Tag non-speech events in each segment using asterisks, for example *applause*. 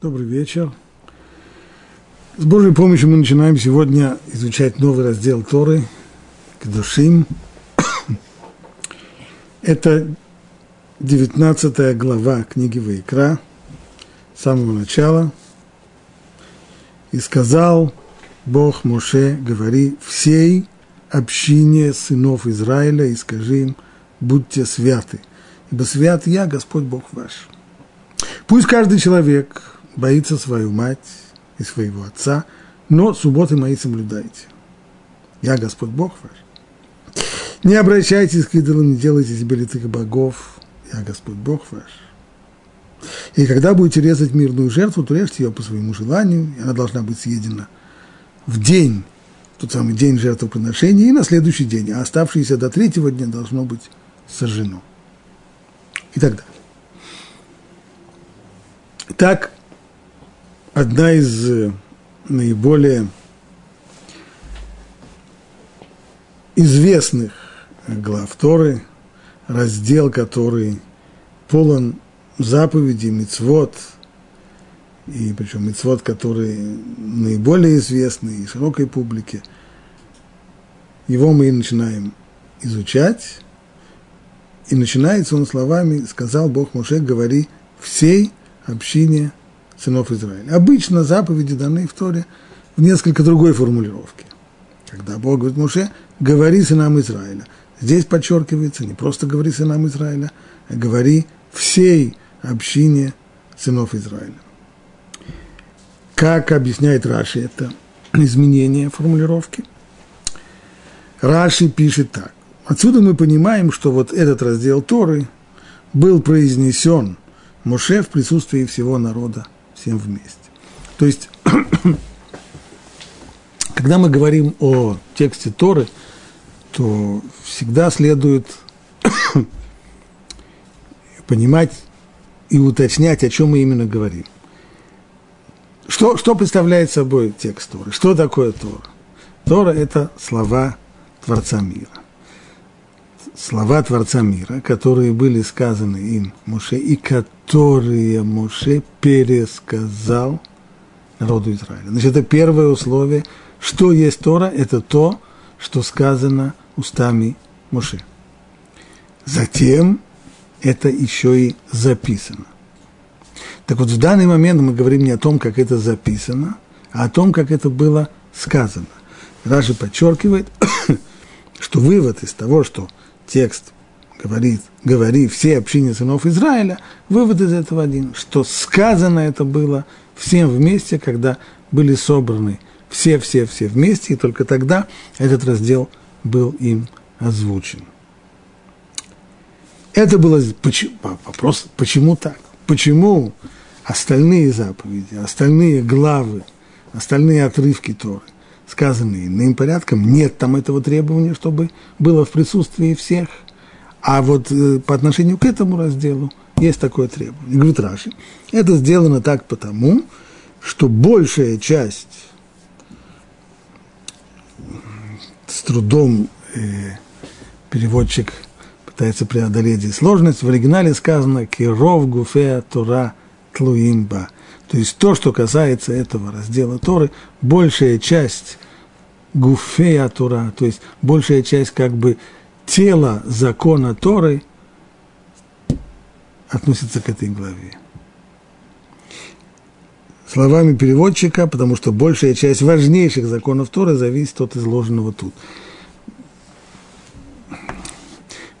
Добрый вечер. С Божьей помощью мы начинаем сегодня изучать новый раздел Торы, Кедушим. *coughs* Это 19 глава книги Ваикра, с самого начала. «И сказал Бог Моше, говори всей общине сынов Израиля и скажи им, будьте святы, ибо свят я, Господь Бог ваш». Пусть каждый человек боится свою мать и своего отца, но субботы мои соблюдайте. Я Господь Бог ваш. Не обращайтесь к идолам, не делайте себе литых богов. Я Господь Бог ваш. И когда будете резать мирную жертву, то режьте ее по своему желанию, и она должна быть съедена в день, тот самый день жертвоприношения, и на следующий день, а оставшиеся до третьего дня должно быть сожжено. И так далее. Так, одна из э, наиболее известных глав Торы, раздел, который полон заповедей, мицвод, и причем мицвод, который наиболее известный и широкой публике. Его мы и начинаем изучать, и начинается он словами «Сказал Бог Моше, говори всей общине сынов Израиля. Обычно заповеди даны в Торе в несколько другой формулировке. Когда Бог говорит Муше, говори сынам Израиля. Здесь подчеркивается, не просто говори сынам Израиля, а говори всей общине сынов Израиля. Как объясняет Раши это изменение формулировки? Раши пишет так. Отсюда мы понимаем, что вот этот раздел Торы был произнесен Моше в присутствии всего народа всем вместе. То есть, *clears throat* когда мы говорим о тексте Торы, то всегда следует *clears throat* понимать и уточнять, о чем мы именно говорим. Что, что представляет собой текст Торы? Что такое Тора? Тора – это слова Творца мира слова Творца мира, которые были сказаны им Муше, и которые Муше пересказал народу Израиля. Значит, это первое условие. Что есть Тора? Это то, что сказано устами Муше. Затем это еще и записано. Так вот, в данный момент мы говорим не о том, как это записано, а о том, как это было сказано. Раши подчеркивает, *coughs* что вывод из того, что текст говорит, говори все общине сынов Израиля, вывод из этого один, что сказано это было всем вместе, когда были собраны все-все-все вместе, и только тогда этот раздел был им озвучен. Это было вопрос, почему так? Почему остальные заповеди, остальные главы, остальные отрывки Торы сказанные иным порядком, нет там этого требования, чтобы было в присутствии всех. А вот э, по отношению к этому разделу есть такое требование. Говорит Раши, это сделано так потому, что большая часть с трудом э, переводчик пытается преодолеть здесь сложность. В оригинале сказано «Киров гуфеа тура тлуимба». То есть то, что касается этого раздела Торы, большая часть гуфея Тора, то есть большая часть как бы тела закона Торы относится к этой главе. Словами переводчика, потому что большая часть важнейших законов Торы зависит от изложенного тут.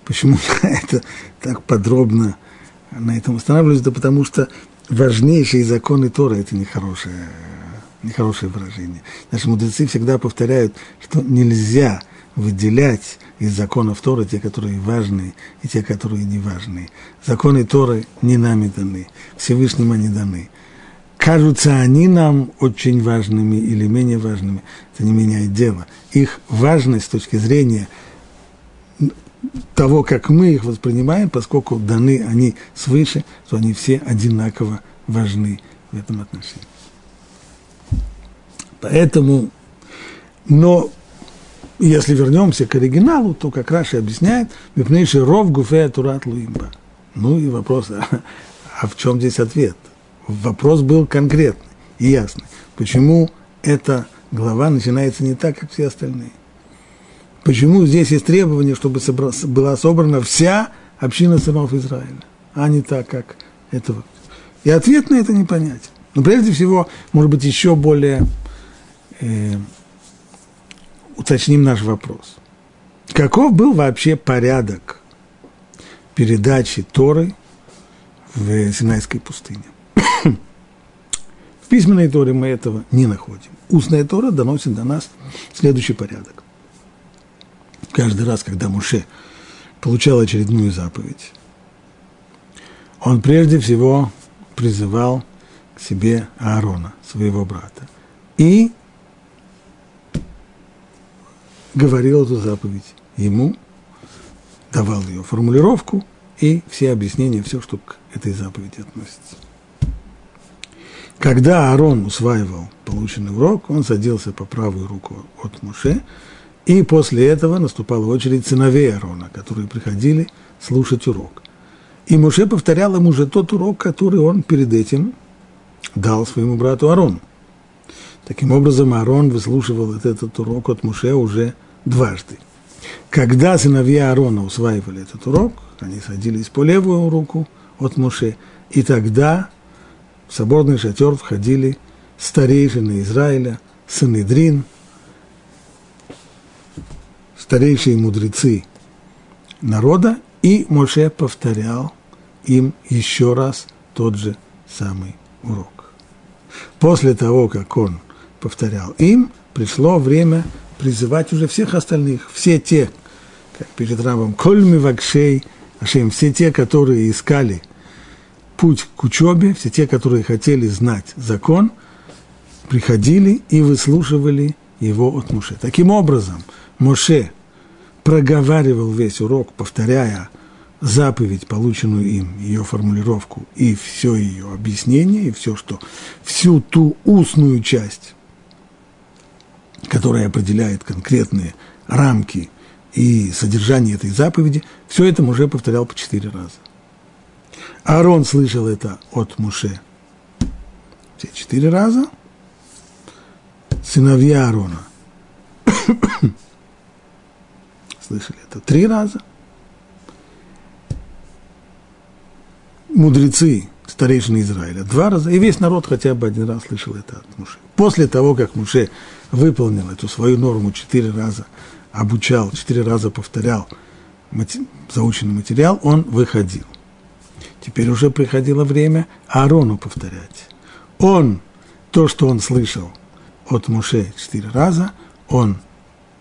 Почему *laughs* это так подробно на этом останавливаюсь? Да потому что важнейшие законы Тора – это нехорошее, нехорошее выражение. Наши мудрецы всегда повторяют, что нельзя выделять из законов Торы те, которые важные, и те, которые не важные. Законы Торы не нами даны, Всевышним они даны. Кажутся они нам очень важными или менее важными, это не меняет дело. Их важность с точки зрения того, как мы их воспринимаем, поскольку даны они свыше, то они все одинаково важны в этом отношении. Поэтому, но если вернемся к оригиналу, то как Раши объясняет, Мипнейший ров гуфе турат луимба. Ну и вопрос, а, *laughs* а в чем здесь ответ? вопрос был конкретный и ясный. Почему эта глава начинается не так, как все остальные? Почему здесь есть требование, чтобы была собрана вся община сынов Израиля, а не так, как это вот. И ответ на это непонятен. Но прежде всего, может быть, еще более э, уточним наш вопрос. Каков был вообще порядок передачи Торы в Синайской пустыне? в письменной Торе мы этого не находим. Устная Тора доносит до нас следующий порядок. Каждый раз, когда Муше получал очередную заповедь, он прежде всего призывал к себе Аарона, своего брата, и говорил эту заповедь ему, давал ее формулировку и все объяснения, все, что к этой заповеди относится. Когда Аарон усваивал полученный урок, он садился по правую руку от Муше, и после этого наступала очередь сыновей Аарона, которые приходили слушать урок. И Муше повторял ему уже тот урок, который он перед этим дал своему брату Аарону. Таким образом, Аарон выслушивал этот урок от Муше уже дважды. Когда сыновья Аарона усваивали этот урок, они садились по левую руку от Муше, и тогда в соборный шатер входили старейшины Израиля, Санедрин, старейшие мудрецы народа, и Моше повторял им еще раз тот же самый урок. После того, как он повторял им, пришло время призывать уже всех остальных, все те, как перед рабом, кольми вакшей, ашем, все те, которые искали путь к учебе, все те, которые хотели знать закон, приходили и выслушивали его от Моше. Таким образом, Моше проговаривал весь урок, повторяя заповедь, полученную им, ее формулировку и все ее объяснение, и все, что, всю ту устную часть, которая определяет конкретные рамки и содержание этой заповеди, все это уже повторял по четыре раза. Аарон слышал это от Муше все четыре раза, сыновья Аарона слышали это три раза. Мудрецы, старейшины Израиля, два раза, и весь народ хотя бы один раз слышал это от Муше. После того, как Муше выполнил эту свою норму четыре раза, обучал, четыре раза повторял заученный материал, он выходил. Теперь уже приходило время Аарону повторять. Он, то, что он слышал от Муше четыре раза, он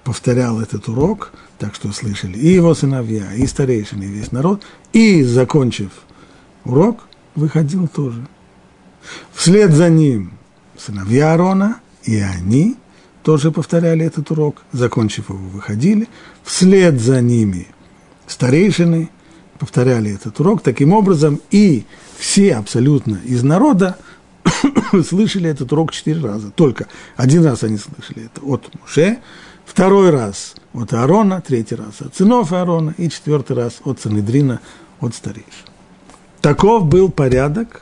повторял этот урок – так что слышали и его сыновья, и старейшины, и весь народ. И, закончив урок, выходил тоже. Вслед за ним сыновья Аарона, и они тоже повторяли этот урок, закончив его, выходили. Вслед за ними старейшины повторяли этот урок. Таким образом, и все абсолютно из народа *coughs* слышали этот урок четыре раза. Только один раз они слышали это от Муше, второй раз от Аарона, третий раз от сынов Аарона и четвертый раз от Санедрина, от старейшин. Таков был порядок,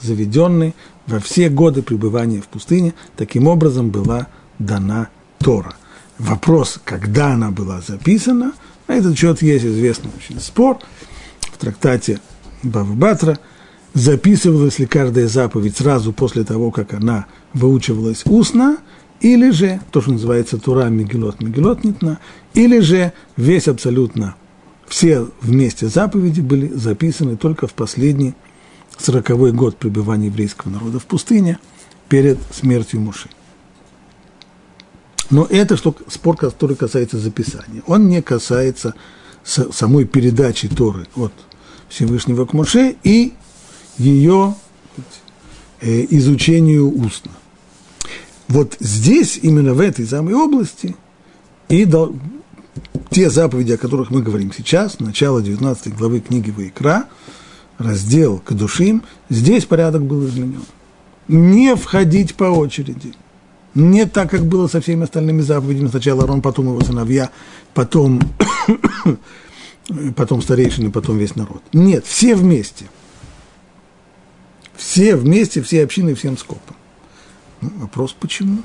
заведенный во все годы пребывания в пустыне. Таким образом была дана Тора. Вопрос, когда она была записана, на этот счет есть известный очень спор. В трактате Бавы Батра записывалась ли каждая заповедь сразу после того, как она выучивалась устно – или же, то, что называется Тура Мегилот, Мегилот или же весь абсолютно, все вместе заповеди были записаны только в последний сороковой год пребывания еврейского народа в пустыне перед смертью Муши. Но это что, спор, который касается записания. Он не касается самой передачи Торы от Всевышнего к Муше и ее э, изучению устно. Вот здесь, именно в этой самой области, и до, те заповеди, о которых мы говорим сейчас, начало 19 главы книги Ваикра, раздел Кадушим, здесь порядок был изменен. Не входить по очереди. Не так, как было со всеми остальными заповедями. Сначала Арон, потом его сыновья, потом, *coughs* потом старейшины, потом весь народ. Нет, все вместе. Все вместе, все общины, всем скопом. Ну, вопрос, почему?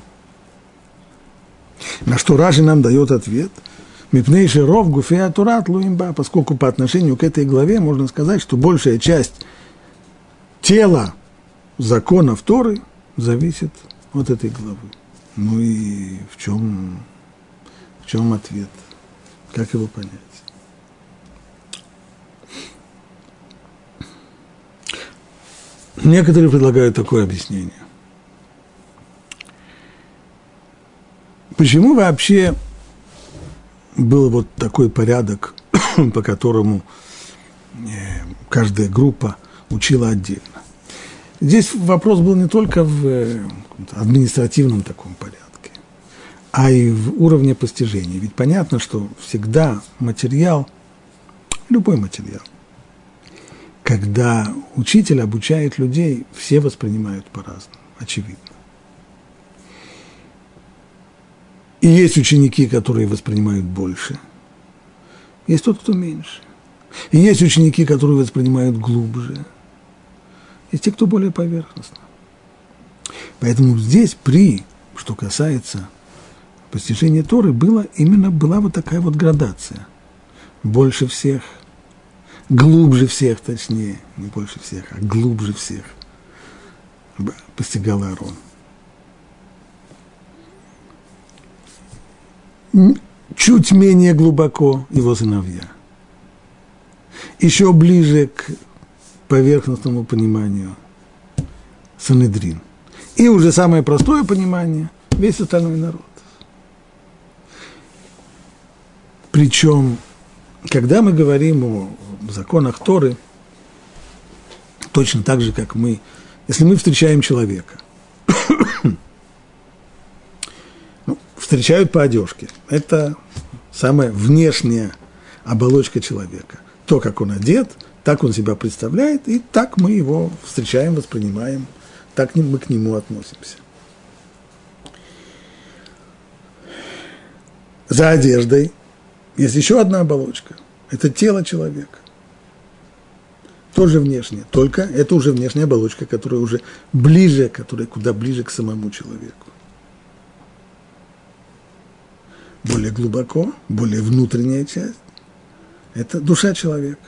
На что Ражи нам дает ответ. Мипнейший ров гуфея луимба, поскольку по отношению к этой главе можно сказать, что большая часть тела законов Торы зависит от этой главы. Ну и в чем, в чем ответ? Как его понять? Некоторые предлагают такое объяснение. Почему вообще был вот такой порядок, *coughs* по которому э, каждая группа учила отдельно? Здесь вопрос был не только в э, административном таком порядке, а и в уровне постижения. Ведь понятно, что всегда материал, любой материал, когда учитель обучает людей, все воспринимают по-разному, очевидно. И есть ученики, которые воспринимают больше. Есть тот, кто меньше. И есть ученики, которые воспринимают глубже. Есть те, кто более поверхностно. Поэтому здесь при, что касается постижения Торы, было, именно была вот такая вот градация. Больше всех, глубже всех, точнее, не больше всех, а глубже всех постигал Аарон. чуть менее глубоко его сыновья. Еще ближе к поверхностному пониманию Санедрин. И уже самое простое понимание – весь остальной народ. Причем, когда мы говорим о законах Торы, точно так же, как мы, если мы встречаем человека *coughs* – встречают по одежке. Это самая внешняя оболочка человека. То, как он одет, так он себя представляет, и так мы его встречаем, воспринимаем, так мы к нему относимся. За одеждой есть еще одна оболочка. Это тело человека. Тоже внешнее. Только это уже внешняя оболочка, которая уже ближе, которая куда ближе к самому человеку. более глубоко, более внутренняя часть, это душа человека.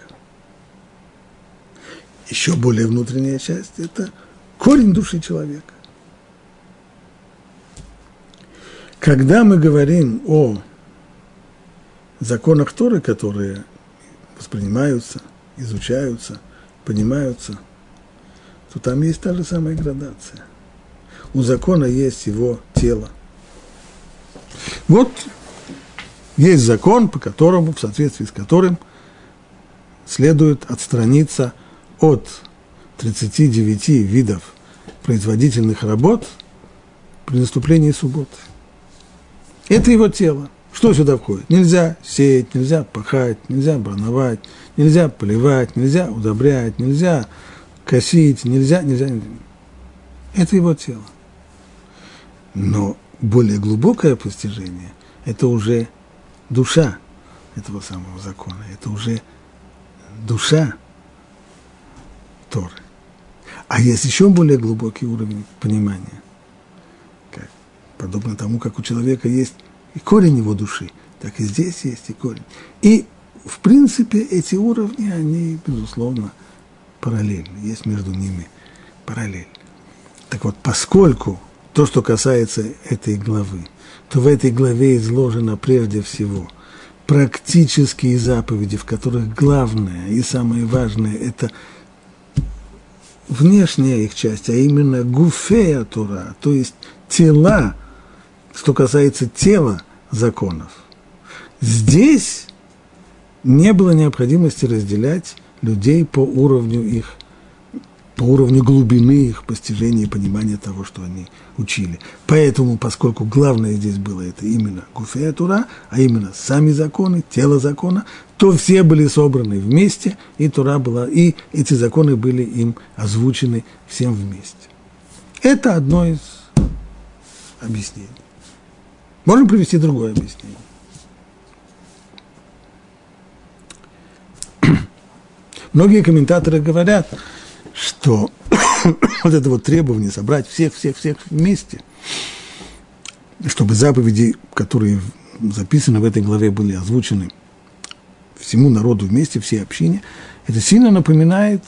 Еще более внутренняя часть – это корень души человека. Когда мы говорим о законах Торы, которые воспринимаются, изучаются, понимаются, то там есть та же самая градация. У закона есть его тело. Вот есть закон, по которому, в соответствии с которым следует отстраниться от 39 видов производительных работ при наступлении субботы. Это его тело. Что сюда входит? Нельзя сеять, нельзя пахать, нельзя броновать, нельзя поливать, нельзя удобрять, нельзя косить, нельзя, нельзя. Это его тело. Но более глубокое постижение – это уже душа этого самого закона. Это уже душа Торы. А есть еще более глубокий уровень понимания. Как, подобно тому, как у человека есть и корень его души, так и здесь есть и корень. И, в принципе, эти уровни, они, безусловно, параллельны. Есть между ними параллель. Так вот, поскольку то, что касается этой главы, то в этой главе изложено прежде всего практические заповеди, в которых главное и самое важное – это внешняя их часть, а именно гуфея Тура, то есть тела, что касается тела законов. Здесь не было необходимости разделять людей по уровню их по уровню глубины их постижения и понимания того, что они учили. Поэтому, поскольку главное здесь было это именно Гуфея Тура, а именно сами законы, тело закона, то все были собраны вместе, и Тура была, и эти законы были им озвучены всем вместе. Это одно из объяснений. Можем привести другое объяснение. Многие комментаторы говорят, что *coughs* вот это вот требование собрать всех-всех-всех вместе, чтобы заповеди, которые записаны в этой главе, были озвучены всему народу вместе, всей общине, это сильно напоминает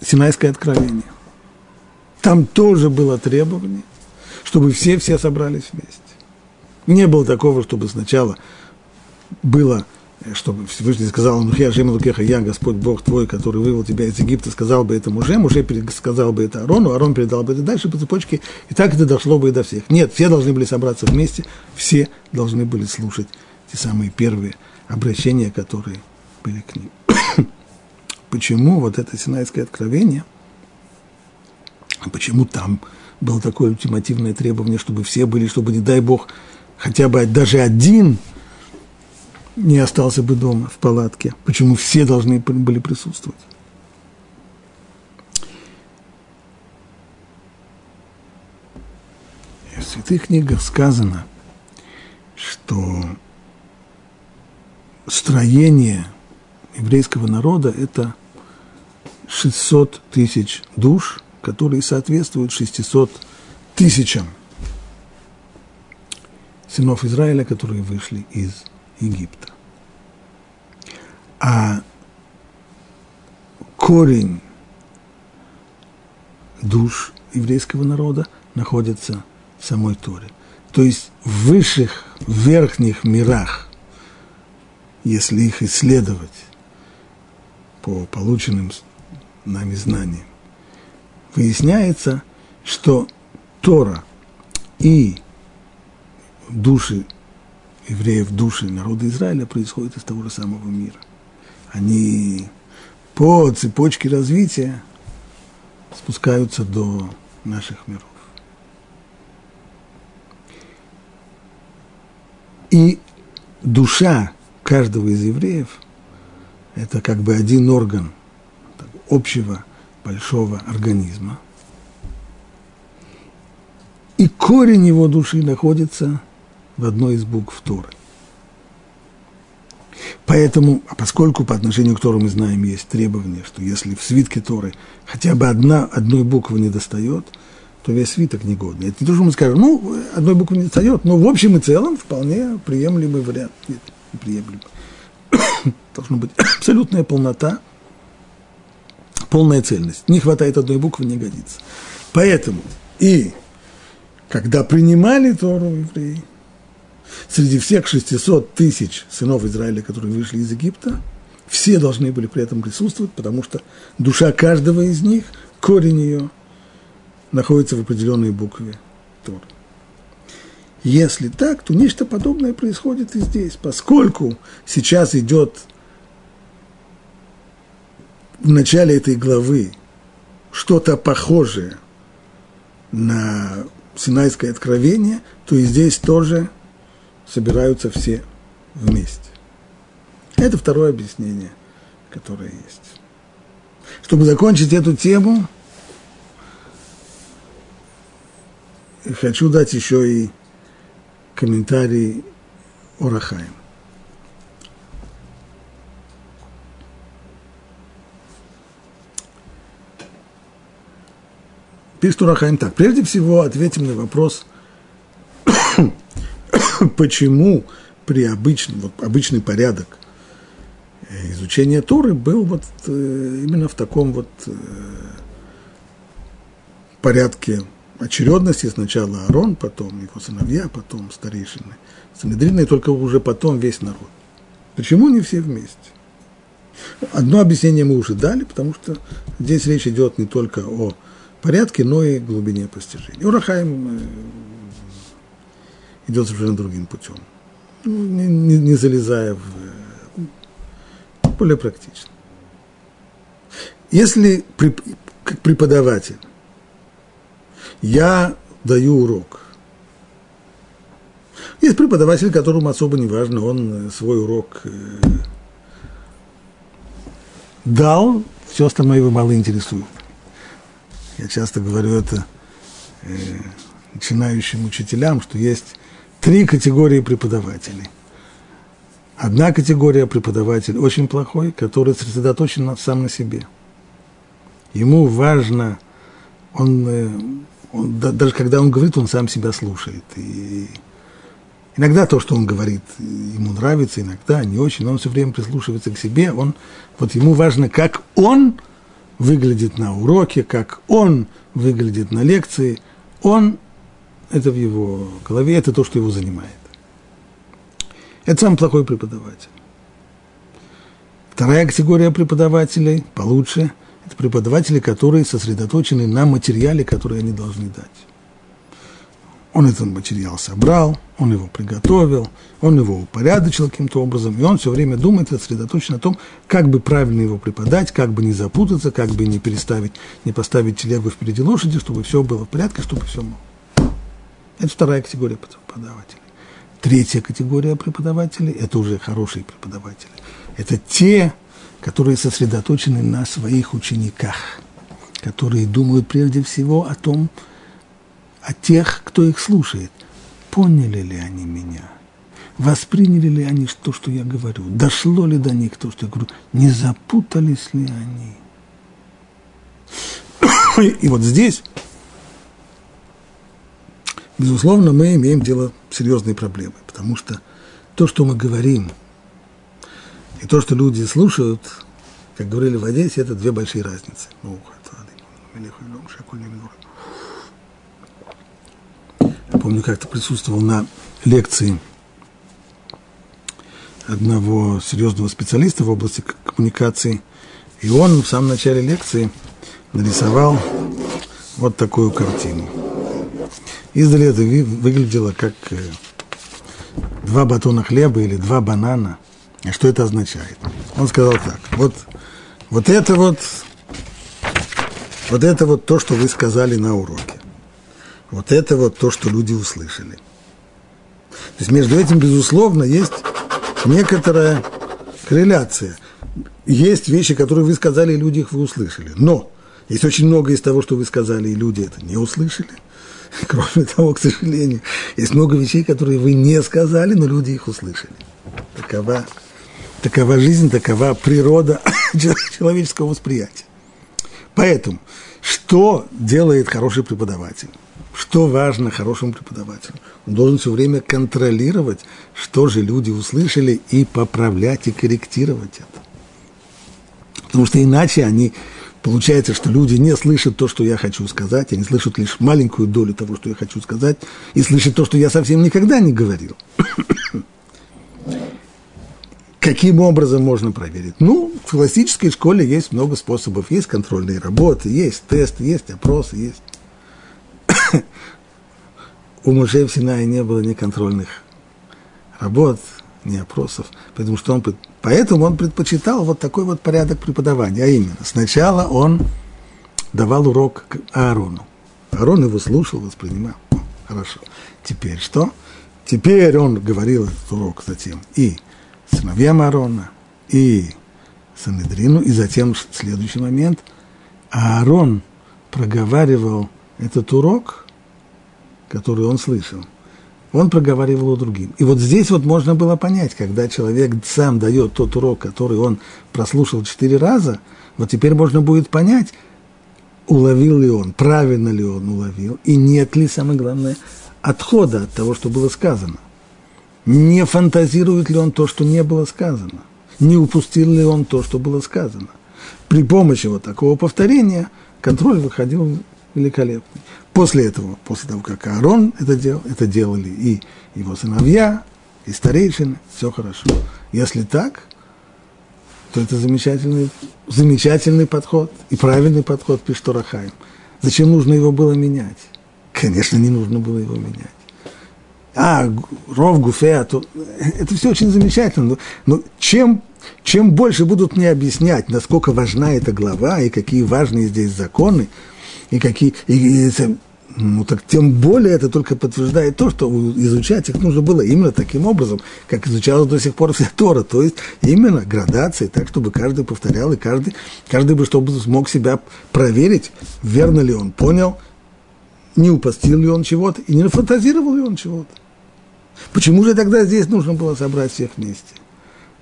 Синайское откровение. Там тоже было требование, чтобы все-все собрались вместе. Не было такого, чтобы сначала было, чтобы Всевышний сказал, ну я Жем Лукеха, я Господь Бог твой, который вывел тебя из Египта, сказал бы это Жем, уже сказал бы это Арону, Арон передал бы это дальше по цепочке, и так это дошло бы и до всех. Нет, все должны были собраться вместе, все должны были слушать те самые первые обращения, которые были к ним. *coughs* Почему вот это Синайское откровение, почему там было такое ультимативное требование, чтобы все были, чтобы, не дай Бог, хотя бы даже один не остался бы дома в палатке. Почему все должны были присутствовать? В святых книгах сказано, что строение еврейского народа – это 600 тысяч душ, которые соответствуют 600 тысячам сынов Израиля, которые вышли из Египта. А корень душ еврейского народа находится в самой Торе. То есть в высших, верхних мирах, если их исследовать по полученным нами знаниям, выясняется, что Тора и души евреев, души народа Израиля происходят из того же самого мира. Они по цепочке развития спускаются до наших миров. И душа каждого из евреев – это как бы один орган общего большого организма. И корень его души находится в одной из букв Торы. Поэтому, а поскольку по отношению к Тору мы знаем, есть требование, что если в свитке Торы хотя бы одна, одной буквы не достает, то весь свиток негодный. Это не то, что мы скажем, ну, одной буквы не достает, но в общем и целом вполне приемлемый вариант. Нет, неприемлемый. *coughs* Должна быть *coughs* абсолютная полнота, полная цельность. Не хватает одной буквы, не годится. Поэтому и когда принимали Тору евреи, среди всех 600 тысяч сынов Израиля, которые вышли из Египта, все должны были при этом присутствовать, потому что душа каждого из них, корень ее, находится в определенной букве Тор. Если так, то нечто подобное происходит и здесь, поскольку сейчас идет в начале этой главы что-то похожее на Синайское откровение, то и здесь тоже – собираются все вместе. Это второе объяснение, которое есть. Чтобы закончить эту тему, хочу дать еще и комментарий Орахаем. Пишет Урахаим так. Прежде всего ответим на вопрос, *laughs* почему при обычном, вот, обычный порядок э, изучения Торы был вот э, именно в таком вот э, порядке очередности. Сначала Арон, потом его сыновья, потом старейшины. Санедрины, и только уже потом весь народ. Почему не все вместе? Одно объяснение мы уже дали, потому что здесь речь идет не только о порядке, но и глубине постижения. Урахаем идет совершенно другим путем, не, не, не залезая в э, более практично. Если как преподаватель я даю урок, есть преподаватель, которому особо не важно, он э, свой урок э, дал, все остальное его мало интересует. Я часто говорю это начинающим учителям, что есть три категории преподавателей. Одна категория преподаватель очень плохой, который сосредоточен сам на себе. ему важно, он, э, он, даже когда он говорит, он сам себя слушает. И иногда то, что он говорит, ему нравится, иногда не очень, но он все время прислушивается к себе. Он, вот ему важно, как он выглядит на уроке, как он выглядит на лекции. Он, это в его голове, это то, что его занимает. Это самый плохой преподаватель. Вторая категория преподавателей, получше, это преподаватели, которые сосредоточены на материале, который они должны дать. Он этот материал собрал, он его приготовил, он его упорядочил каким-то образом, и он все время думает, сосредоточен на том, как бы правильно его преподать, как бы не запутаться, как бы не переставить, не поставить телегу впереди лошади, чтобы все было в порядке, чтобы все было. Это вторая категория преподавателей. Третья категория преподавателей – это уже хорошие преподаватели – это те, которые сосредоточены на своих учениках, которые думают прежде всего о том, о тех, кто их слушает. Поняли ли они меня? Восприняли ли они то, что я говорю? Дошло ли до них то, что я говорю? Не запутались ли они? *coughs* И вот здесь, безусловно, мы имеем дело с серьезной проблемой, потому что то, что мы говорим – и то, что люди слушают, как говорили в Одессе, это две большие разницы. Ну, помню, как-то присутствовал на лекции одного серьезного специалиста в области коммуникации, и он в самом начале лекции нарисовал вот такую картину. Издали это выглядело как э, два батона хлеба или два банана – и что это означает? Он сказал так, вот, вот это вот, вот это вот то, что вы сказали на уроке. Вот это вот то, что люди услышали. То есть между этим, безусловно, есть некоторая корреляция. Есть вещи, которые вы сказали, и люди их вы услышали. Но есть очень много из того, что вы сказали, и люди это не услышали. *laughs* Кроме того, к сожалению, есть много вещей, которые вы не сказали, но люди их услышали. Такова Такова жизнь, такова природа *laughs* человеческого восприятия. Поэтому, что делает хороший преподаватель? Что важно хорошему преподавателю? Он должен все время контролировать, что же люди услышали, и поправлять, и корректировать это. Потому что иначе они, получается, что люди не слышат то, что я хочу сказать, они слышат лишь маленькую долю того, что я хочу сказать, и слышат то, что я совсем никогда не говорил. *coughs* Каким образом можно проверить? Ну, в классической школе есть много способов. Есть контрольные работы, есть тесты, есть опросы, есть. *coughs* У Мужей в Синае не было ни контрольных работ, ни опросов, потому что он, поэтому он предпочитал вот такой вот порядок преподавания, а именно, сначала он давал урок Аарону. Аарон его слушал, воспринимал. Хорошо. Теперь что? Теперь он говорил этот урок затем и сыновьям Аарона и Санедрину, и затем следующий момент, Аарон проговаривал этот урок, который он слышал, он проговаривал другим. И вот здесь вот можно было понять, когда человек сам дает тот урок, который он прослушал четыре раза, вот теперь можно будет понять, уловил ли он, правильно ли он уловил, и нет ли, самое главное, отхода от того, что было сказано – не фантазирует ли он то, что не было сказано, не упустил ли он то, что было сказано. При помощи вот такого повторения контроль выходил великолепный. После этого, после того, как Аарон это делал, это делали и его сыновья, и старейшины, все хорошо. Если так, то это замечательный, замечательный подход и правильный подход Пишторахаем. Зачем нужно его было менять? Конечно, не нужно было его менять а, ров гуфе, а то это все очень замечательно. Но, но чем, чем больше будут мне объяснять, насколько важна эта глава, и какие важные здесь законы, и какие, и, и, ну так тем более это только подтверждает то, что изучать их нужно было именно таким образом, как изучалась до сих пор вся Тора, то есть именно градации, так, чтобы каждый повторял, и каждый, каждый бы чтобы смог себя проверить, верно ли он понял, не упустил ли он чего-то, и не нафантазировал ли он чего-то. Почему же тогда здесь нужно было собрать всех вместе?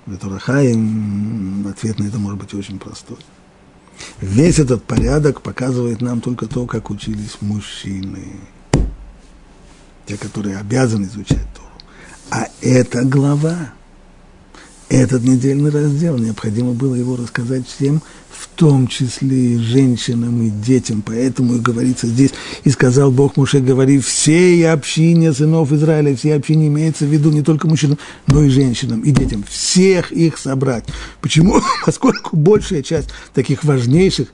Ветурахаим, ответ на это может быть очень простой. Весь этот порядок показывает нам только то, как учились мужчины, те, которые обязаны изучать Тору. А эта глава, этот недельный раздел, необходимо было его рассказать всем, в том числе и женщинам, и детям. Поэтому и говорится здесь, и сказал Бог Муше, говори всей общине сынов Израиля, всей общине имеется в виду не только мужчинам, но и женщинам, и детям, всех их собрать. Почему? *laughs* Поскольку большая часть таких важнейших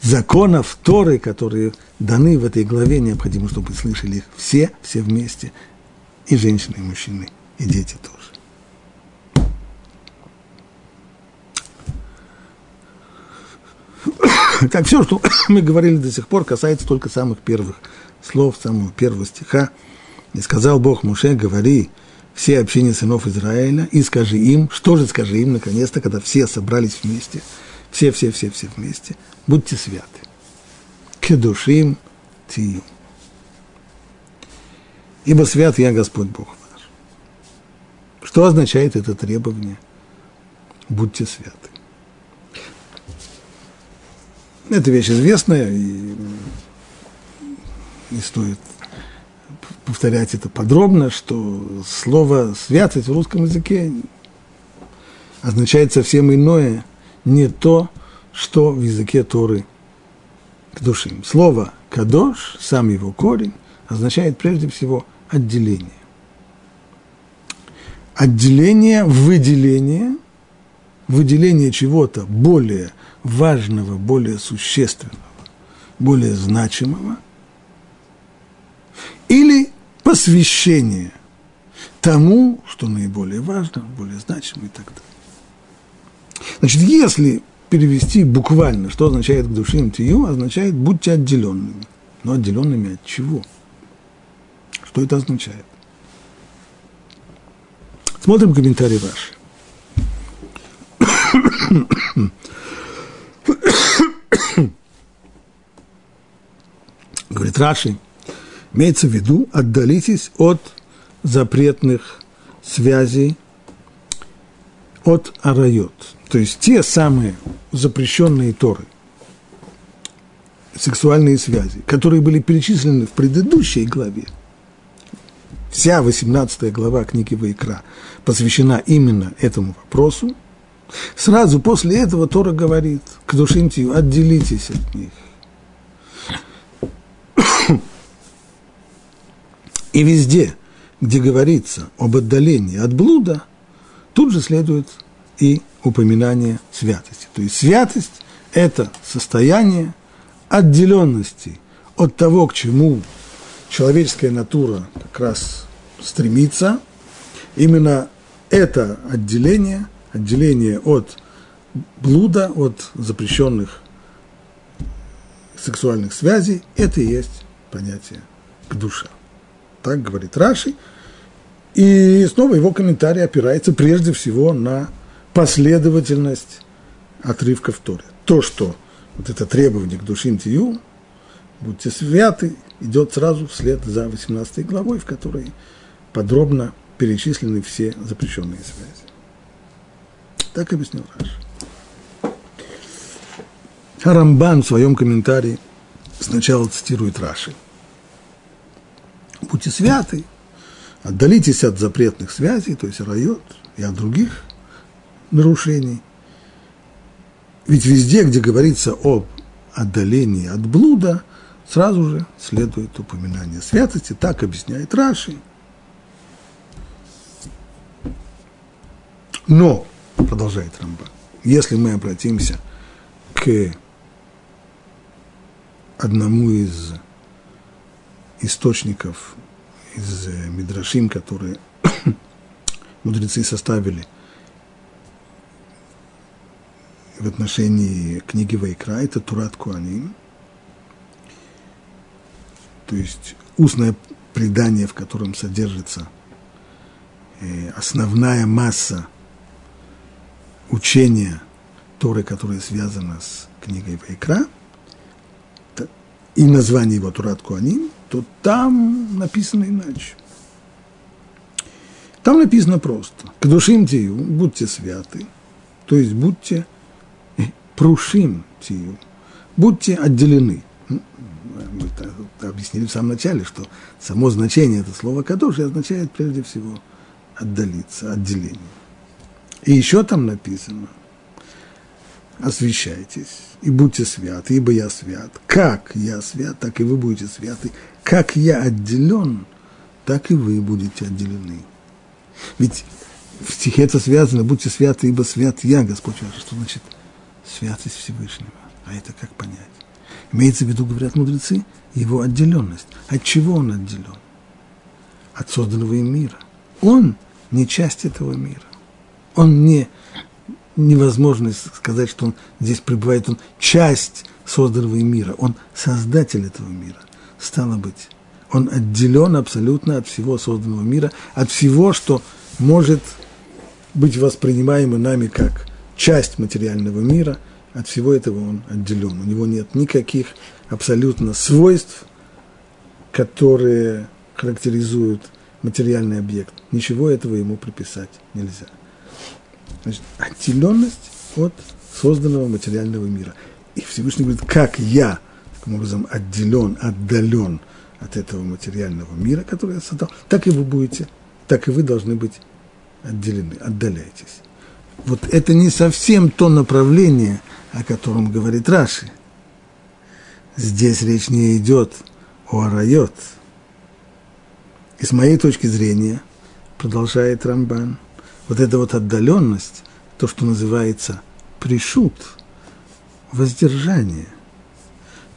законов Торы, которые даны в этой главе, необходимо, чтобы слышали их все, все вместе – и женщины, и мужчины, и дети тоже. *coughs* Так, все, что *coughs* мы говорили до сих пор, касается только самых первых слов, самого первого стиха. И сказал Бог Муше, говори все общины сынов Израиля и скажи им, что же скажи им, наконец-то, когда все собрались вместе, все-все-все-все вместе, будьте святы. Кедушим тию ибо свят я Господь Бог ваш. Что означает это требование? Будьте святы. Это вещь известная, и не стоит повторять это подробно, что слово «святость» в русском языке означает совсем иное, не то, что в языке Торы к душим. Слово «кадош», сам его корень, означает прежде всего отделение. Отделение, выделение, выделение чего-то более важного, более существенного, более значимого, или посвящение тому, что наиболее важно, более значимо и так далее. Значит, если перевести буквально, что означает к душим тию, означает будьте отделенными. Но отделенными от чего? – что это означает? Смотрим комментарий ваш. *coughs* Говорит Раши, имеется в виду, отдалитесь от запретных связей, от арайот. То есть те самые запрещенные Торы, сексуальные связи, которые были перечислены в предыдущей главе – вся 18 глава книги Вайкра посвящена именно этому вопросу, сразу после этого Тора говорит, к душим тию, отделитесь от них. И везде, где говорится об отдалении от блуда, тут же следует и упоминание святости. То есть святость – это состояние отделенности от того, к чему человеческая натура как раз стремится. Именно это отделение, отделение от блуда, от запрещенных сексуальных связей, это и есть понятие к душе. Так говорит Раши. И снова его комментарий опирается прежде всего на последовательность отрывков Торы. То, что вот это требование к душим тию, будьте святы, идет сразу вслед за 18 главой, в которой подробно перечислены все запрещенные связи. Так объяснил Раш. Харамбан в своем комментарии сначала цитирует Раши. Будьте святы, отдалитесь от запретных связей, то есть райот, и от других нарушений. Ведь везде, где говорится об отдалении от блуда, сразу же следует упоминание святости, так объясняет Раши. Но, продолжает Рамба, если мы обратимся к одному из источников из Мидрашим, которые *coughs* мудрецы составили в отношении книги Вайкра, это Турат Куаним, то есть устное предание, в котором содержится э, основная масса учение Торы, которое связано с книгой Вайкра, и название его Турат Куаним, то там написано иначе. Там написано просто. К душим тию будьте святы, то есть будьте прушим тию. Будьте отделены. Ну, мы объяснили в самом начале, что само значение этого слова «кадош» означает прежде всего отдалиться, отделение. И еще там написано «освящайтесь и будьте святы, ибо я свят. Как я свят, так и вы будете святы. Как я отделен, так и вы будете отделены». Ведь в стихе это связано «будьте святы, ибо свят я, Господь ваш». Что значит святость Всевышнего? А это как понять? Имеется в виду, говорят мудрецы, его отделенность. От чего он отделен? От созданного им мира. Он не часть этого мира. Он не, невозможно сказать, что он здесь пребывает, он часть созданного мира, он создатель этого мира. Стало быть, он отделен абсолютно от всего созданного мира, от всего, что может быть воспринимаемо нами как часть материального мира, от всего этого он отделен. У него нет никаких абсолютно свойств, которые характеризуют материальный объект. Ничего этого ему приписать нельзя. Значит, отделенность от созданного материального мира. И Всевышний говорит, как я, таким образом, отделен, отдален от этого материального мира, который я создал, так и вы будете, так и вы должны быть отделены, отдаляйтесь. Вот это не совсем то направление, о котором говорит Раши. Здесь речь не идет о райот. И с моей точки зрения, продолжает Рамбан, вот эта вот отдаленность, то, что называется пришут, воздержание,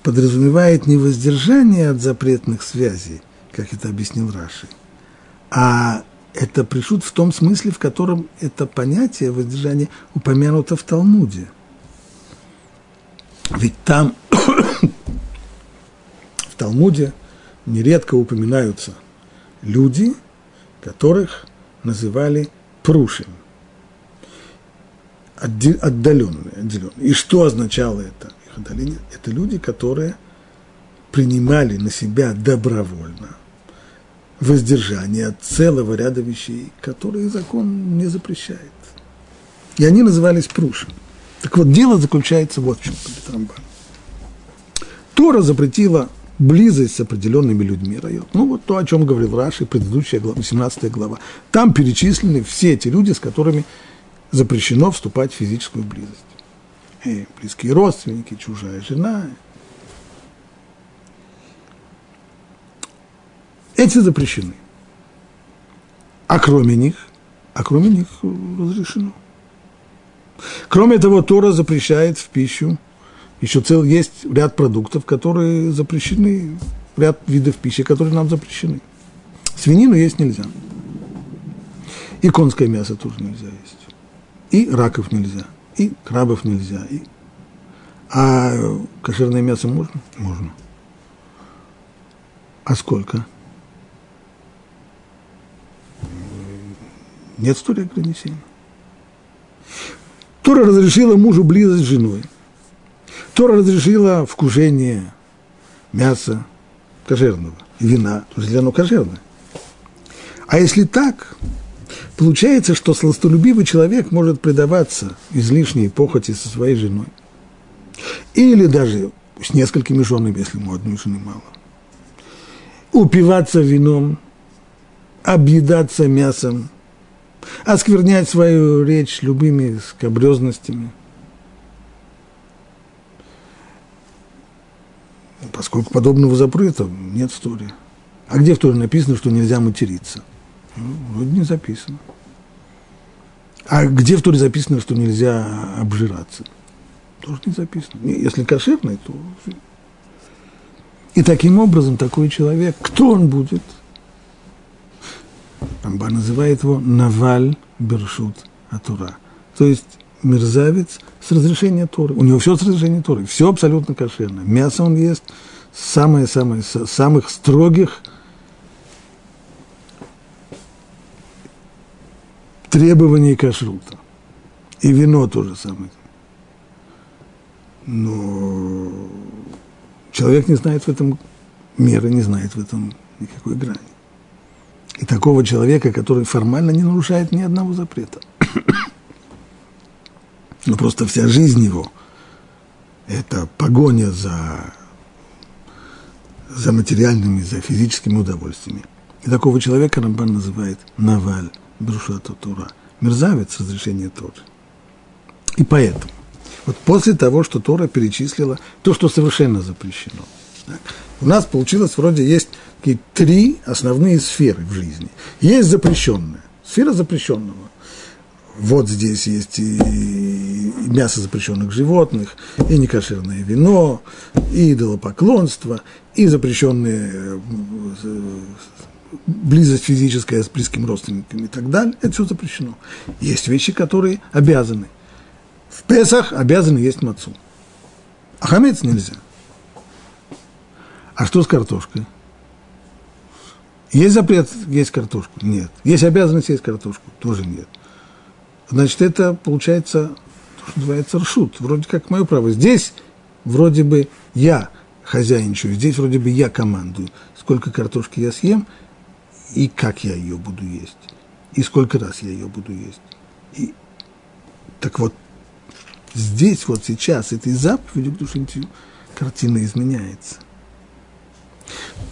подразумевает не воздержание от запретных связей, как это объяснил Раши, а это пришут в том смысле, в котором это понятие воздержания упомянуто в Талмуде. Ведь там, *coughs* в Талмуде, нередко упоминаются люди, которых называли прушим, отдаленные, отделенные. И что означало это? Их отдаление? Это люди, которые принимали на себя добровольно воздержание от целого ряда вещей, которые закон не запрещает. И они назывались прушим. Так вот, дело заключается вот в чем. Тора запретила близость с определенными людьми район. Ну, вот то, о чем говорил Раши, предыдущая глава, 18 глава. Там перечислены все эти люди, с которыми запрещено вступать в физическую близость. И близкие родственники, чужая жена. Эти запрещены. А кроме них, а кроме них разрешено. Кроме того, Тора запрещает в пищу еще цел, есть ряд продуктов, которые запрещены, ряд видов пищи, которые нам запрещены. Свинину есть нельзя. И конское мясо тоже нельзя есть. И раков нельзя. И крабов нельзя. И... А кошерное мясо можно? Можно. А сколько? Нет столь ограничений. Тора разрешила мужу близость с женой. Тора разрешила вкушение мяса кошерного и вина, то есть для оно кошерное. А если так, получается, что сластолюбивый человек может предаваться излишней похоти со своей женой. Или даже с несколькими женами, если ему одной жены мало. Упиваться вином, объедаться мясом, осквернять свою речь любыми скобрезностями – поскольку подобного запрета нет в Торе. А где в Торе написано, что нельзя материться? Ну, вроде не записано. А где в Торе записано, что нельзя обжираться? Тоже не записано. Если кошерный, то... И таким образом такой человек, кто он будет? Рамба называет его Наваль Бершут Атура. То есть мерзавец с разрешения Торы. У него все с разрешения Торы, все абсолютно кошерно. Мясо он ест самое-самое, самых строгих требований кашрута. И вино тоже самое. Но человек не знает в этом меры, не знает в этом никакой грани. И такого человека, который формально не нарушает ни одного запрета – но просто вся жизнь его это погоня за, за материальными, за физическими удовольствиями. И такого человека Рамбан называет Наваль, Брушата Тура, мерзавец разрешения Торы. И поэтому, вот после того, что Тора перечислила то, что совершенно запрещено, так, у нас получилось, вроде есть такие три основные сферы в жизни. Есть запрещенная, сфера запрещенного. Вот здесь есть и мясо запрещенных животных, и некошерное вино, и идолопоклонство, и запрещенные э, близость физическая с близким родственником и так далее, это все запрещено. Есть вещи, которые обязаны. В Песах обязаны есть мацу. А хамец нельзя. А что с картошкой? Есть запрет есть картошку? Нет. Есть обязанность есть картошку? Тоже нет. Значит, это получается, то, что называется, ршут. Вроде как мое право. Здесь вроде бы я хозяйничаю, здесь вроде бы я командую. Сколько картошки я съем – и как я ее буду есть, и сколько раз я ее буду есть. И, так вот, здесь вот сейчас этой заповедью к душинтию картина изменяется.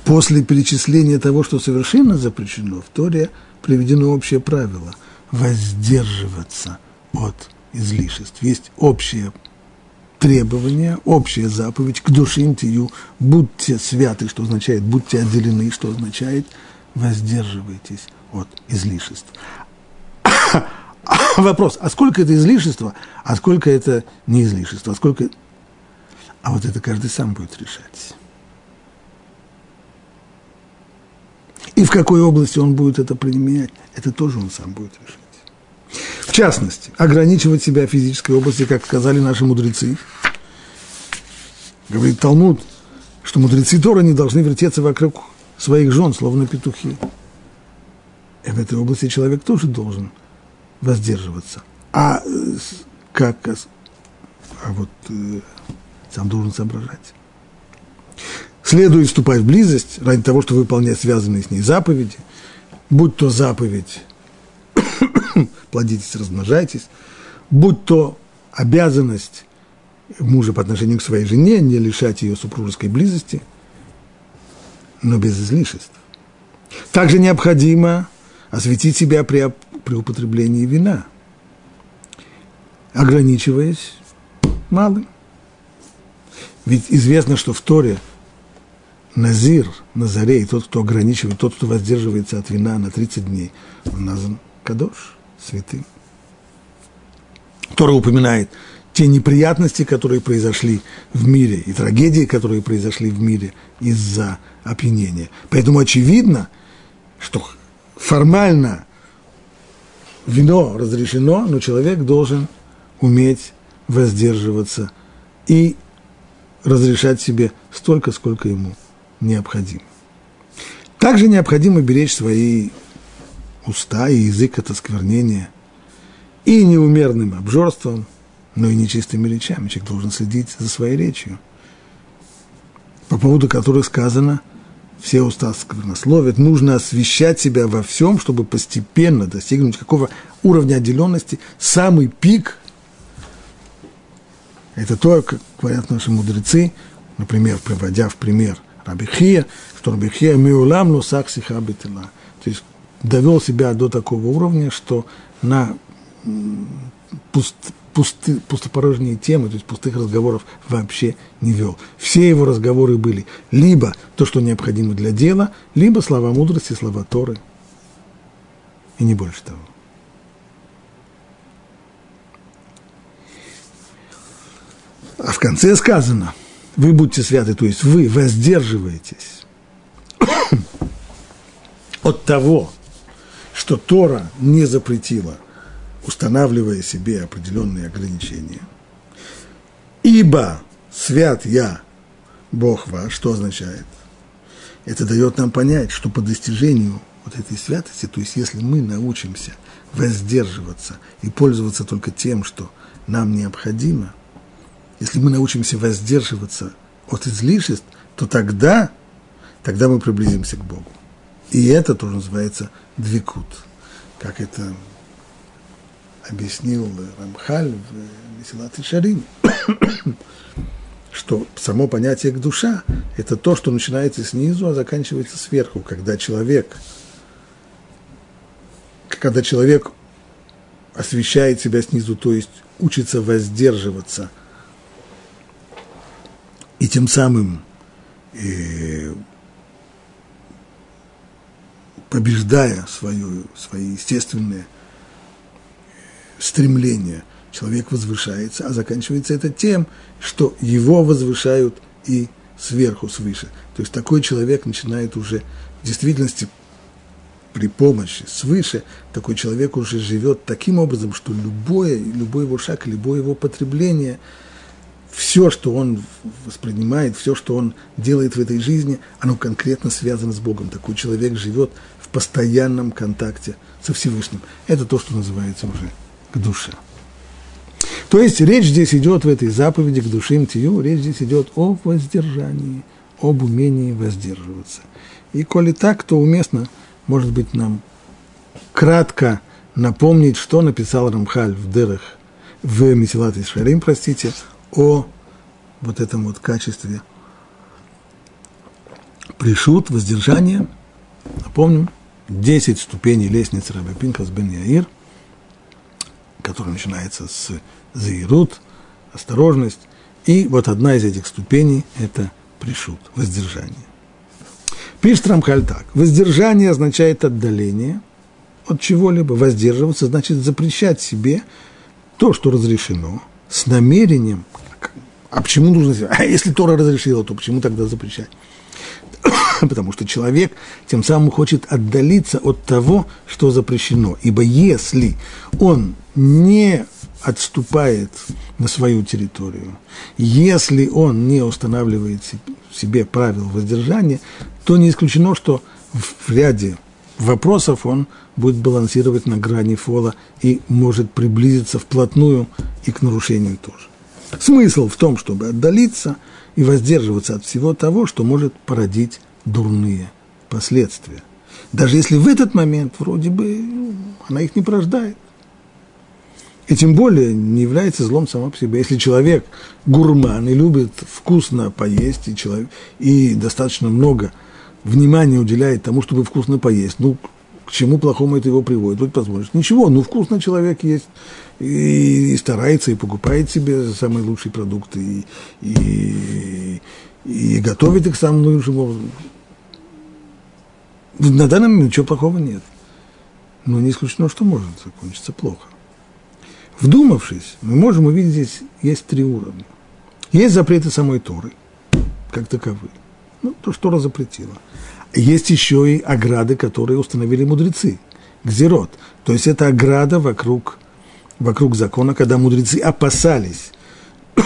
После перечисления того, что совершенно запрещено, в Торе приведено общее правило – воздерживаться от излишеств. Есть общее требование, общая заповедь к душинтию, будьте святы, что означает будьте отделены, что означает – воздерживайтесь от излишеств. *coughs* Вопрос, а сколько это излишество, а сколько это не излишество, а сколько... А вот это каждый сам будет решать. И в какой области он будет это применять, это тоже он сам будет решать. В частности, ограничивать себя в физической области, как сказали наши мудрецы. Говорит Талмуд, что мудрецы Тора не должны вертеться вокруг своих жен, словно петухи. И в этой области человек тоже должен воздерживаться. А как? А вот э, сам должен соображать. Следует вступать в близость ради того, чтобы выполнять связанные с ней заповеди, будь то заповедь *coughs* плодитесь, размножайтесь, будь то обязанность мужа по отношению к своей жене, не лишать ее супружеской близости – но без излишеств. Также необходимо осветить себя при, при употреблении вина, ограничиваясь малым. Ведь известно, что в Торе Назир, Назарей, тот, кто ограничивает, тот, кто воздерживается от вина на 30 дней, он назван Кадош, святым. Тора упоминает те неприятности, которые произошли в мире, и трагедии, которые произошли в мире из-за опьянения. Поэтому очевидно, что формально вино разрешено, но человек должен уметь воздерживаться и разрешать себе столько, сколько ему необходимо. Также необходимо беречь свои уста и язык от осквернения и неумерным обжорством – но и нечистыми речами. Человек должен следить за своей речью, по поводу которой сказано, все уста сквернословят, нужно освещать себя во всем, чтобы постепенно достигнуть какого уровня отделенности. Самый пик – это то, как говорят наши мудрецы, например, приводя в пример Рабихия, что Рабихия миулам лусах сихабитила. То есть довел себя до такого уровня, что на пуст, пусты, пустопорожние темы, то есть пустых разговоров вообще не вел. Все его разговоры были либо то, что необходимо для дела, либо слова мудрости, слова Торы. И не больше того. А в конце сказано, вы будьте святы, то есть вы воздерживаетесь *coughs* от того, что Тора не запретила – устанавливая себе определенные ограничения. Ибо свят я, Бог ваш, что означает? Это дает нам понять, что по достижению вот этой святости, то есть если мы научимся воздерживаться и пользоваться только тем, что нам необходимо, если мы научимся воздерживаться от излишеств, то тогда, тогда мы приблизимся к Богу. И это тоже называется двикут, как это объяснил Рамхаль в Месилат Шарим. что само понятие душа – это то, что начинается снизу, а заканчивается сверху, когда человек, когда человек освещает себя снизу, то есть учится воздерживаться, и тем самым э, побеждая свое, свои естественные стремления, человек возвышается, а заканчивается это тем, что его возвышают и сверху, свыше. То есть такой человек начинает уже в действительности при помощи свыше, такой человек уже живет таким образом, что любое, любой его шаг, любое его потребление, все, что он воспринимает, все, что он делает в этой жизни, оно конкретно связано с Богом. Такой человек живет постоянном контакте со Всевышним. Это то, что называется уже к душе. То есть речь здесь идет в этой заповеди к душим тию, речь здесь идет о воздержании, об умении воздерживаться. И коли так, то уместно, может быть, нам кратко напомнить, что написал Рамхаль в Дерах, в Месилат Ишарим, простите, о вот этом вот качестве пришут, воздержания. Напомним, 10 ступеней лестницы Раби Пинхас бен Яир, которая начинается с заирут, осторожность. И вот одна из этих ступеней – это пришут, воздержание. Пишет Рамхаль так. Воздержание означает отдаление от чего-либо. Воздерживаться значит запрещать себе то, что разрешено, с намерением. А почему нужно... А если Тора разрешила, то почему тогда запрещать? *coughs* Потому что человек тем самым хочет отдалиться от того, что запрещено. Ибо если он не отступает на свою территорию, если он не устанавливает себе правил воздержания, то не исключено, что в ряде вопросов он будет балансировать на грани фола и может приблизиться вплотную и к нарушению тоже. Смысл в том, чтобы отдалиться и воздерживаться от всего того, что может породить дурные последствия. Даже если в этот момент вроде бы ну, она их не порождает. И тем более не является злом сама по себе. Если человек гурман и любит вкусно поесть, и, человек, и достаточно много внимания уделяет тому, чтобы вкусно поесть, ну, чему плохому это его приводит? Вот посмотришь, ничего, ну, вкусно человек есть, и, и старается, и покупает себе самые лучшие продукты, и, и, и готовит их самым лучшим образом. На данный момент ничего плохого нет. Но не исключено, что может закончиться плохо. Вдумавшись, мы можем увидеть здесь есть три уровня. Есть запреты самой Торы, как таковые. Ну, то, что Тора запретила. Есть еще и ограды, которые установили мудрецы. Гзерот. То есть это ограда вокруг, вокруг закона, когда мудрецы опасались, *coughs*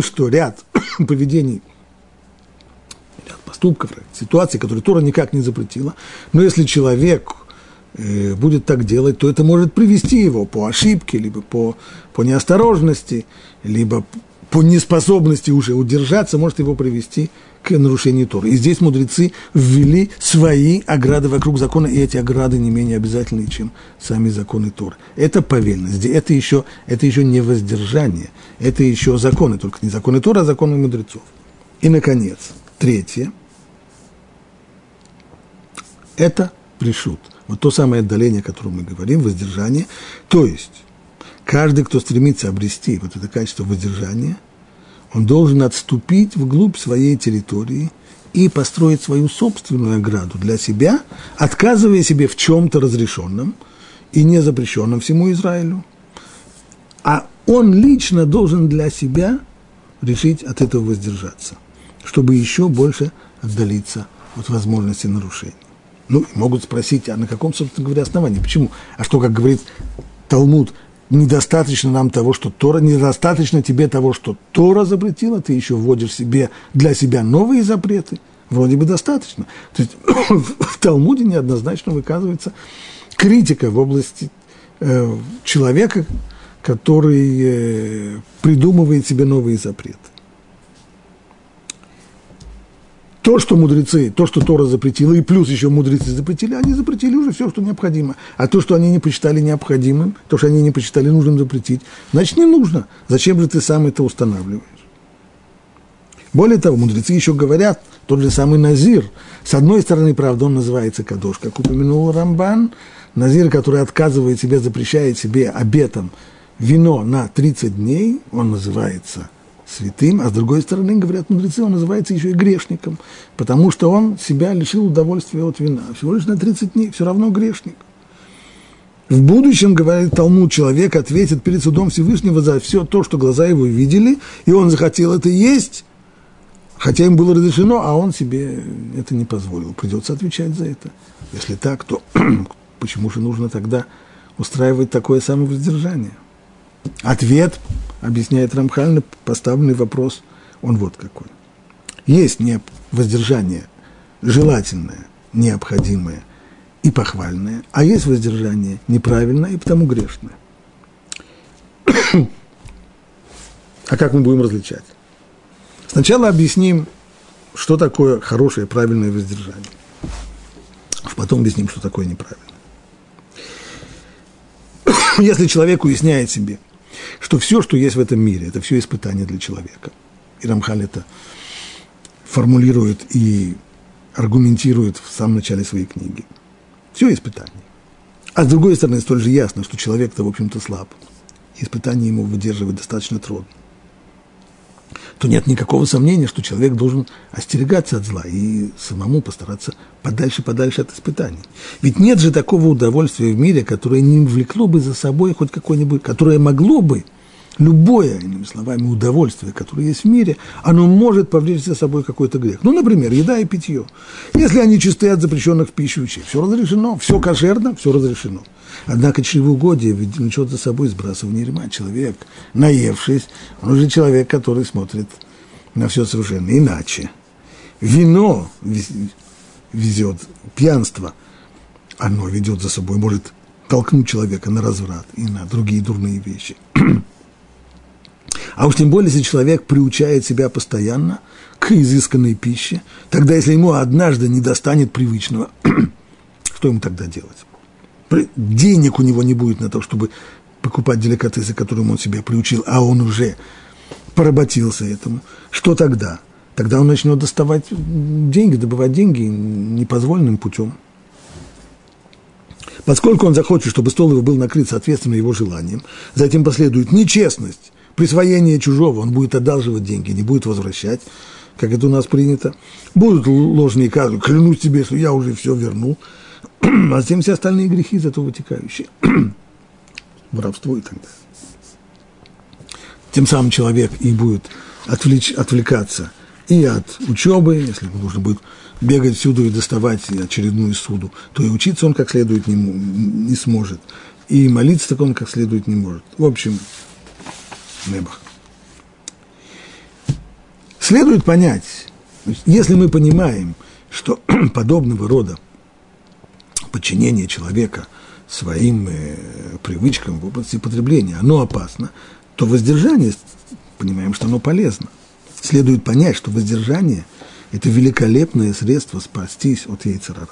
что ряд *coughs* поведений, ряд поступков, ситуаций, которые Тора никак не запретила, но если человек Э, будет так делать, то это может привести его по ошибке, либо по, по неосторожности, либо по неспособности уже удержаться, может его привести к нарушению Торы. И здесь мудрецы ввели свои ограды вокруг закона, и эти ограды не менее обязательны, чем сами законы Торы. Это повельность, это еще, это еще не воздержание, это еще законы, только не законы Торы, а законы мудрецов. И, наконец, третье – это пришут. Вот то самое отдаление, о котором мы говорим, воздержание. То есть, каждый, кто стремится обрести вот это качество воздержания, он должен отступить вглубь своей территории и построить свою собственную ограду для себя, отказывая себе в чем-то разрешенном и не запрещенном всему Израилю. А он лично должен для себя решить от этого воздержаться, чтобы еще больше отдалиться от возможности нарушений. Ну, могут спросить, а на каком, собственно говоря, основании? Почему? А что, как говорит Талмуд, недостаточно нам того, что Тора, недостаточно тебе того, что Тора запретила, ты еще вводишь себе для себя новые запреты? Вроде бы достаточно. То есть *coughs* в Талмуде неоднозначно выказывается критика в области э, человека, который э, придумывает себе новые запреты. То, что мудрецы, то, что Тора запретила, и плюс еще мудрецы запретили, они запретили уже все, что необходимо. А то, что они не посчитали необходимым, то, что они не посчитали нужным запретить, значит, не нужно. Зачем же ты сам это устанавливаешь? Более того, мудрецы еще говорят, тот же самый Назир, с одной стороны, правда, он называется Кадош, как упомянул Рамбан, Назир, который отказывает себе, запрещает себе обетом вино на 30 дней, он называется святым, а с другой стороны, говорят мудрецы, он называется еще и грешником, потому что он себя лишил удовольствия от вина. Всего лишь на 30 дней, все равно грешник. В будущем, говорит Талмуд, человек ответит перед судом Всевышнего за все то, что глаза его видели, и он захотел это есть, хотя им было разрешено, а он себе это не позволил. Придется отвечать за это. Если так, то *clears throat* почему же нужно тогда устраивать такое самовоздержание? Ответ, объясняет Рамхаль поставленный вопрос, он вот какой. Есть не воздержание желательное, необходимое и похвальное, а есть воздержание неправильное и потому грешное. *coughs* а как мы будем различать? Сначала объясним, что такое хорошее, правильное воздержание. Потом объясним, что такое неправильно. *coughs* Если человек уясняет себе – что все, что есть в этом мире, это все испытание для человека. И Рамхаль это формулирует и аргументирует в самом начале своей книги. Все испытание. А с другой стороны, столь же ясно, что человек-то, в общем-то, слаб. Испытание ему выдерживать достаточно трудно то нет никакого сомнения, что человек должен остерегаться от зла и самому постараться подальше-подальше от испытаний. Ведь нет же такого удовольствия в мире, которое не влекло бы за собой хоть какое-нибудь, которое могло бы любое, иными словами, удовольствие, которое есть в мире, оно может повлечь за собой какой-то грех. Ну, например, еда и питье. Если они чисты от запрещенных в пищу вещей, все разрешено, все кошерно, все разрешено. Однако чревоугодие влечет за собой сбрасывание рема. Человек, наевшись, он уже человек, который смотрит на все совершенно иначе. Вино везет, пьянство, оно ведет за собой, может толкнуть человека на разврат и на другие дурные вещи. А уж тем более, если человек приучает себя постоянно к изысканной пище, тогда если ему однажды не достанет привычного, *clears throat* что ему тогда делать? денег у него не будет на то, чтобы покупать деликатесы, которым он себя приучил, а он уже поработился этому. Что тогда? Тогда он начнет доставать деньги, добывать деньги непозволенным путем. Поскольку он захочет, чтобы стол его был накрыт соответственно его желаниям, затем последует нечестность, присвоение чужого, он будет одалживать деньги, не будет возвращать, как это у нас принято. Будут ложные казы, клянусь тебе, что я уже все вернул – а затем все остальные грехи из этого вытекающие. *clears throat* Воровство и так далее. Тем самым человек и будет отвлечь, отвлекаться и от учебы, если нужно будет бегать всюду и доставать очередную суду, то и учиться он как следует не, не сможет, и молиться так он как следует не может. В общем, небах. Следует понять, если мы понимаем, что *clears throat* подобного рода подчинение человека своим э, привычкам в области потребления, оно опасно, то воздержание, понимаем, что оно полезно. Следует понять, что воздержание – это великолепное средство спастись от яйцерара.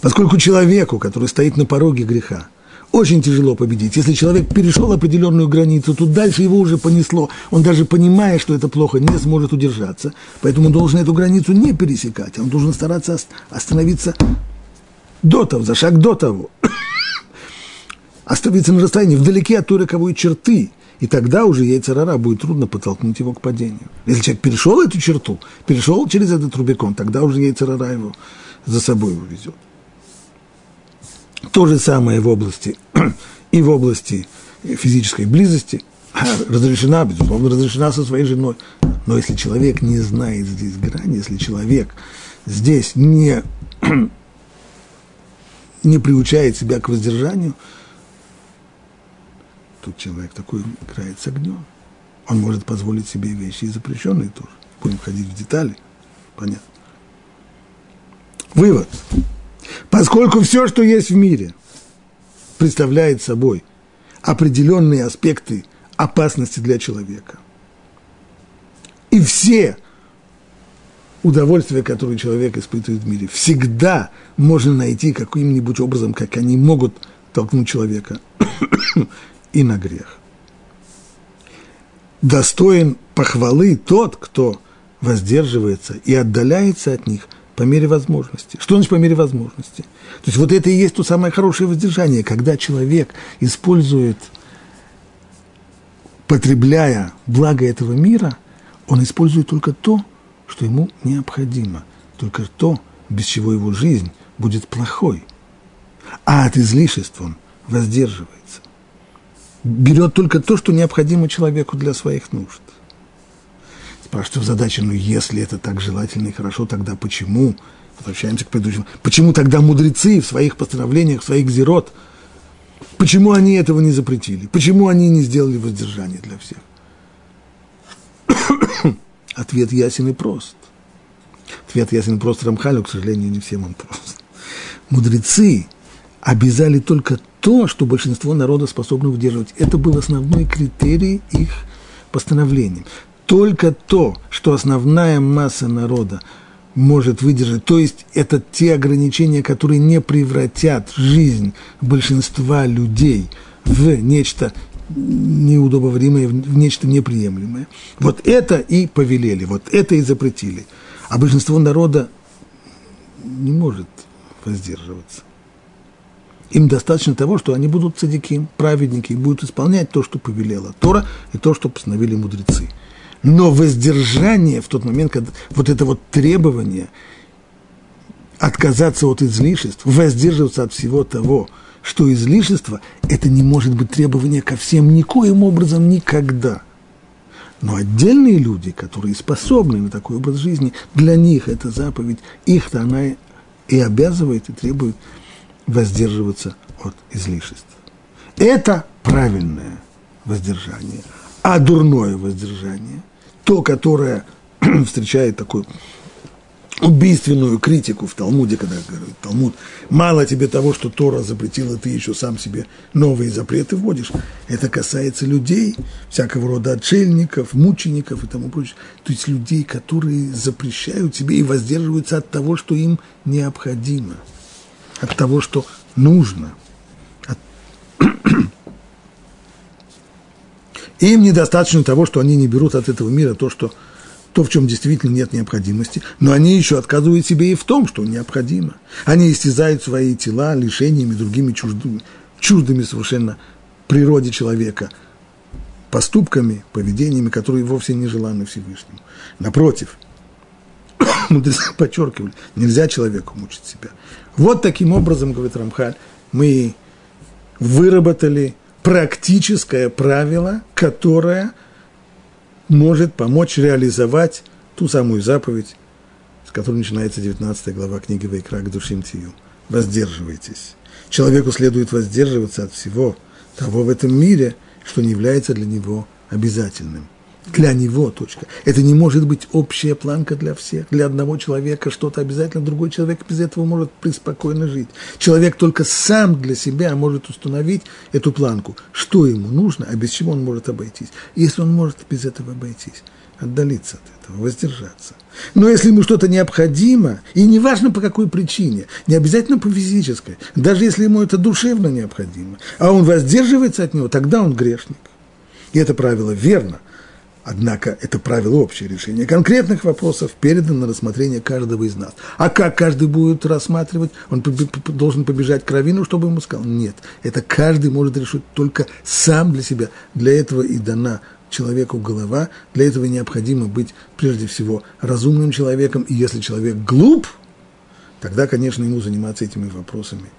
Поскольку человеку, который стоит на пороге греха, очень тяжело победить. Если человек перешел определенную границу, то дальше его уже понесло. Он даже понимая, что это плохо, не сможет удержаться. Поэтому должен эту границу не пересекать. Он должен стараться остановиться до того, за шаг до того, *coughs* остановиться на расстоянии вдалеке от той роковой черты, и тогда уже яйцерара будет трудно подтолкнуть его к падению. Если человек перешел эту черту, перешел через этот Рубикон, тогда уже яйцерара его за собой увезет. То же самое в области *clears throat* и в области физической близости. Разрешена, безусловно, разрешена со своей женой. Но если человек не знает здесь грани, если человек здесь не *clears throat* не приучает себя к воздержанию, тут человек такой играет с огнем. Он может позволить себе вещи и запрещенные тоже. Будем ходить в детали. Понятно. Вывод. Поскольку все, что есть в мире, представляет собой определенные аспекты опасности для человека, и все удовольствия, которые человек испытывает в мире, всегда можно найти каким-нибудь образом, как они могут толкнуть человека и на грех. Достоин похвалы тот, кто воздерживается и отдаляется от них по мере возможности. Что значит по мере возможности? То есть вот это и есть то самое хорошее воздержание, когда человек использует, потребляя благо этого мира, он использует только то, что ему необходимо, только то, без чего его жизнь будет плохой. А от излишеств он воздерживается. Берет только то, что необходимо человеку для своих нужд. Спрашивается задача, ну если это так желательно и хорошо, тогда почему? Возвращаемся к предыдущему. Почему тогда мудрецы в своих постановлениях, в своих зерот, почему они этого не запретили? Почему они не сделали воздержание для всех? *coughs* Ответ ясен и прост. Ответ ясен и прост Рамхалю, к сожалению, не всем он прост. Мудрецы обязали только то, что большинство народа способно удерживать. Это был основной критерий их постановления только то, что основная масса народа может выдержать, то есть это те ограничения, которые не превратят жизнь большинства людей в нечто неудобоваримое, в нечто неприемлемое. Вот это и повелели, вот это и запретили. А большинство народа не может воздерживаться. Им достаточно того, что они будут цадики, праведники, и будут исполнять то, что повелела Тора, и то, что постановили мудрецы. Но воздержание в тот момент, когда вот это вот требование отказаться от излишеств, воздерживаться от всего того, что излишество, это не может быть требование ко всем никоим образом никогда. Но отдельные люди, которые способны на такой образ жизни, для них эта заповедь, их-то она и обязывает, и требует воздерживаться от излишеств. Это правильное воздержание. А дурное воздержание – то, которое *clears throat* встречает такую убийственную критику в Талмуде, когда говорит Талмуд, мало тебе того, что Тора запретила, ты еще сам себе новые запреты вводишь. Это касается людей, всякого рода отшельников, мучеников и тому прочее. То есть людей, которые запрещают себе и воздерживаются от того, что им необходимо, от того, что нужно – *clears throat* *clears throat* Им недостаточно того, что они не берут от этого мира то, что, то, в чем действительно нет необходимости, но они еще отказывают себе и в том, что необходимо. Они истязают свои тела лишениями, другими чуждыми, чуждыми совершенно природе человека, поступками, поведениями, которые вовсе не желаны Всевышнему. Напротив, *coughs* мудрецы *coughs* подчеркивали, нельзя человеку мучить себя. Вот таким образом, говорит Рамхаль, мы выработали практическое правило, которое может помочь реализовать ту самую заповедь, с которой начинается 19 глава книги Вайкра к душим тию. Воздерживайтесь. Человеку следует воздерживаться от всего того в этом мире, что не является для него обязательным для него точка. Это не может быть общая планка для всех. Для одного человека что-то обязательно, другой человек без этого может преспокойно жить. Человек только сам для себя может установить эту планку, что ему нужно, а без чего он может обойтись. Если он может без этого обойтись, отдалиться от этого, воздержаться. Но если ему что-то необходимо, и неважно по какой причине, не обязательно по физической, даже если ему это душевно необходимо, а он воздерживается от него, тогда он грешник. И это правило верно. Однако это правило общее решение конкретных вопросов передано на рассмотрение каждого из нас. А как каждый будет рассматривать? Он должен побежать к Равину, чтобы ему сказал? Нет, это каждый может решить только сам для себя. Для этого и дана человеку голова, для этого необходимо быть прежде всего разумным человеком, и если человек глуп, тогда, конечно, ему заниматься этими вопросами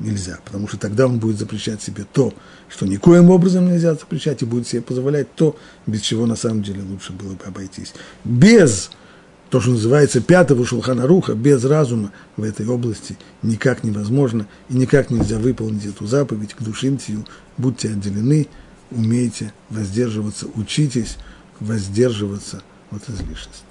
нельзя, потому что тогда он будет запрещать себе то, что никоим образом нельзя запрещать, и будет себе позволять то, без чего на самом деле лучше было бы обойтись. Без то, что называется пятого шулхана руха, без разума в этой области никак невозможно, и никак нельзя выполнить эту заповедь к душимтию, будьте отделены, умейте воздерживаться, учитесь воздерживаться от излишеств.